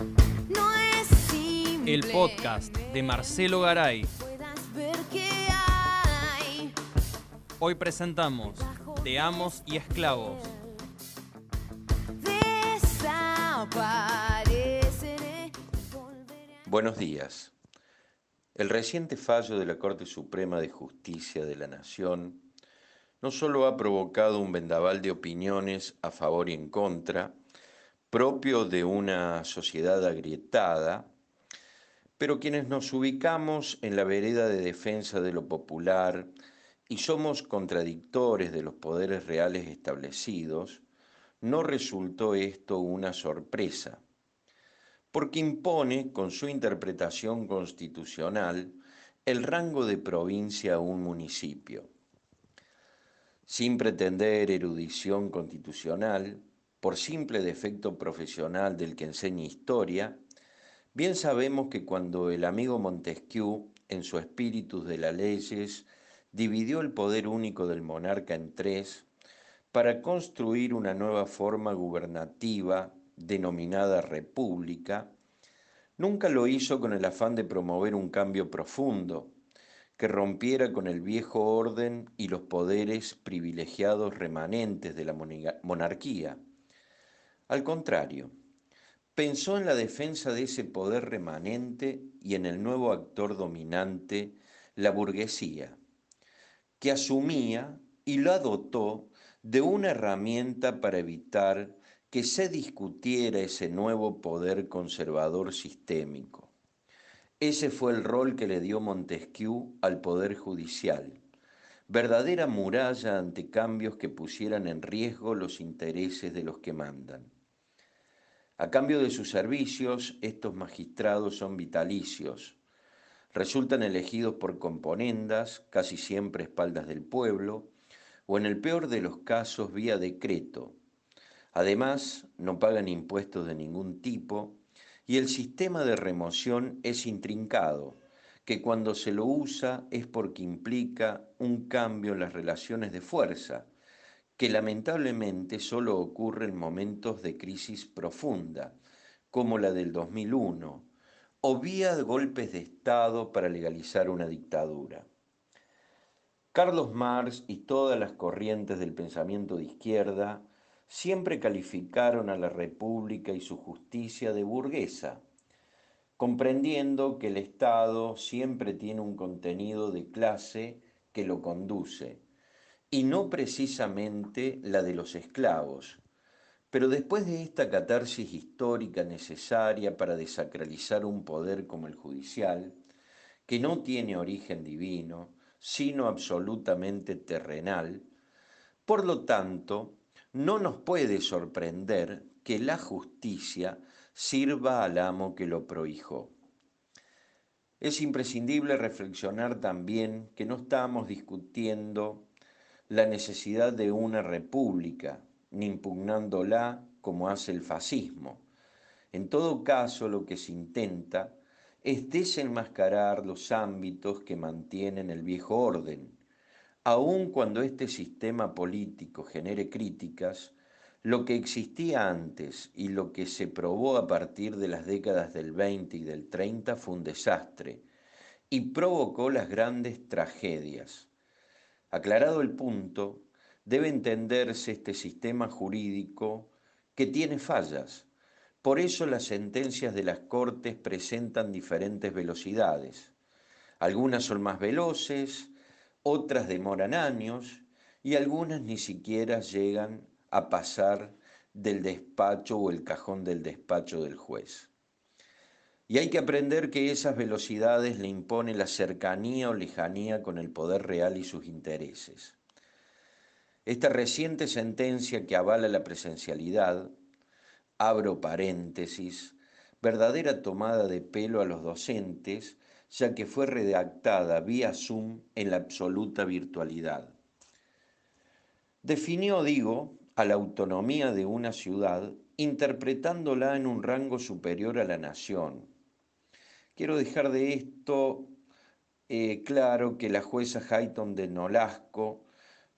No es simple. El podcast de Marcelo Garay. Hoy presentamos Te Amos y Esclavos. Buenos días. El reciente fallo de la Corte Suprema de Justicia de la Nación no solo ha provocado un vendaval de opiniones a favor y en contra, propio de una sociedad agrietada, pero quienes nos ubicamos en la vereda de defensa de lo popular y somos contradictores de los poderes reales establecidos, no resultó esto una sorpresa porque impone con su interpretación constitucional el rango de provincia a un municipio. Sin pretender erudición constitucional, por simple defecto profesional del que enseña historia, bien sabemos que cuando el amigo Montesquieu, en su Espíritus de las Leyes, dividió el poder único del monarca en tres, para construir una nueva forma gubernativa denominada república, nunca lo hizo con el afán de promover un cambio profundo que rompiera con el viejo orden y los poderes privilegiados remanentes de la monarquía. Al contrario, pensó en la defensa de ese poder remanente y en el nuevo actor dominante, la burguesía, que asumía y lo adoptó de una herramienta para evitar que se discutiera ese nuevo poder conservador sistémico. Ese fue el rol que le dio Montesquieu al Poder Judicial, verdadera muralla ante cambios que pusieran en riesgo los intereses de los que mandan. A cambio de sus servicios, estos magistrados son vitalicios, resultan elegidos por componendas, casi siempre espaldas del pueblo, o en el peor de los casos vía decreto. Además, no pagan impuestos de ningún tipo y el sistema de remoción es intrincado, que cuando se lo usa es porque implica un cambio en las relaciones de fuerza, que lamentablemente solo ocurre en momentos de crisis profunda, como la del 2001, o vía golpes de Estado para legalizar una dictadura. Carlos Marx y todas las corrientes del pensamiento de izquierda siempre calificaron a la República y su justicia de burguesa, comprendiendo que el Estado siempre tiene un contenido de clase que lo conduce, y no precisamente la de los esclavos. Pero después de esta catarsis histórica necesaria para desacralizar un poder como el judicial, que no tiene origen divino, sino absolutamente terrenal, por lo tanto, no nos puede sorprender que la justicia sirva al amo que lo prohijó. Es imprescindible reflexionar también que no estamos discutiendo la necesidad de una república, ni impugnándola como hace el fascismo. En todo caso, lo que se intenta es desenmascarar los ámbitos que mantienen el viejo orden, aun cuando este sistema político genere críticas, lo que existía antes y lo que se probó a partir de las décadas del 20 y del 30 fue un desastre y provocó las grandes tragedias. Aclarado el punto, debe entenderse este sistema jurídico que tiene fallas. Por eso las sentencias de las Cortes presentan diferentes velocidades. Algunas son más veloces, otras demoran años y algunas ni siquiera llegan a pasar del despacho o el cajón del despacho del juez. Y hay que aprender que esas velocidades le impone la cercanía o lejanía con el poder real y sus intereses. Esta reciente sentencia que avala la presencialidad, abro paréntesis, verdadera tomada de pelo a los docentes, ya que fue redactada vía Zoom en la absoluta virtualidad. Definió, digo, a la autonomía de una ciudad interpretándola en un rango superior a la nación. Quiero dejar de esto eh, claro que la jueza Hayton de Nolasco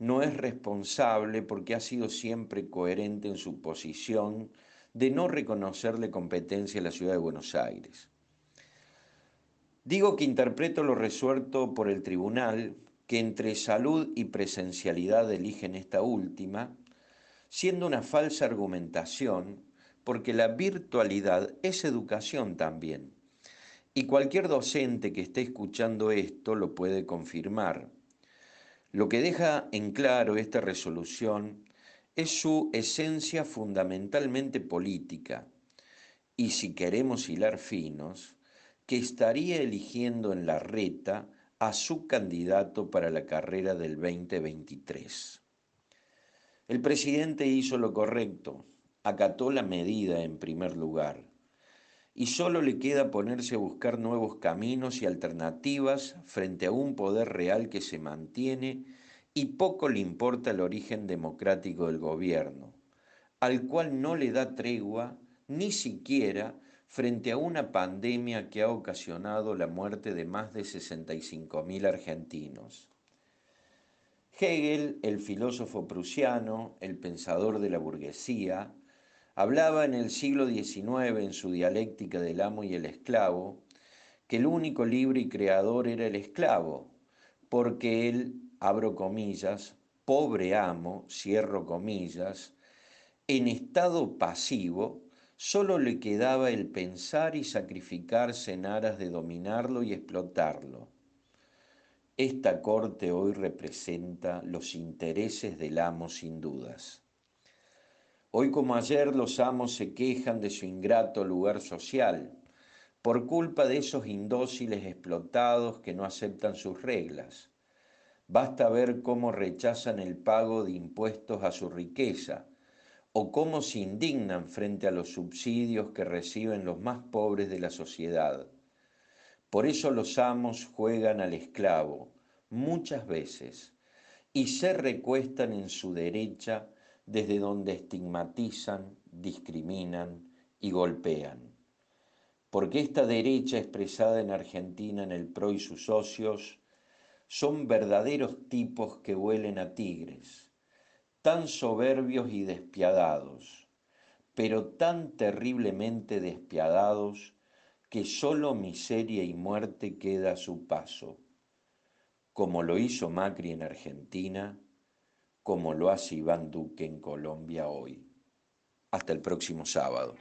no es responsable porque ha sido siempre coherente en su posición de no reconocerle competencia a la ciudad de Buenos Aires. Digo que interpreto lo resuelto por el tribunal, que entre salud y presencialidad eligen esta última, siendo una falsa argumentación, porque la virtualidad es educación también. Y cualquier docente que esté escuchando esto lo puede confirmar. Lo que deja en claro esta resolución es su esencia fundamentalmente política. Y si queremos hilar finos, que estaría eligiendo en la reta a su candidato para la carrera del 2023. El presidente hizo lo correcto, acató la medida en primer lugar, y solo le queda ponerse a buscar nuevos caminos y alternativas frente a un poder real que se mantiene y poco le importa el origen democrático del gobierno, al cual no le da tregua ni siquiera frente a una pandemia que ha ocasionado la muerte de más de 65.000 argentinos. Hegel, el filósofo prusiano, el pensador de la burguesía, hablaba en el siglo XIX en su dialéctica del amo y el esclavo que el único libre y creador era el esclavo, porque él, abro comillas, pobre amo, cierro comillas, en estado pasivo, Solo le quedaba el pensar y sacrificarse en aras de dominarlo y explotarlo. Esta corte hoy representa los intereses del amo sin dudas. Hoy como ayer los amos se quejan de su ingrato lugar social, por culpa de esos indóciles explotados que no aceptan sus reglas. Basta ver cómo rechazan el pago de impuestos a su riqueza, o cómo se indignan frente a los subsidios que reciben los más pobres de la sociedad. Por eso los amos juegan al esclavo muchas veces y se recuestan en su derecha desde donde estigmatizan, discriminan y golpean. Porque esta derecha expresada en Argentina en el PRO y sus socios son verdaderos tipos que huelen a tigres tan soberbios y despiadados, pero tan terriblemente despiadados que solo miseria y muerte queda a su paso, como lo hizo Macri en Argentina, como lo hace Iván Duque en Colombia hoy. Hasta el próximo sábado.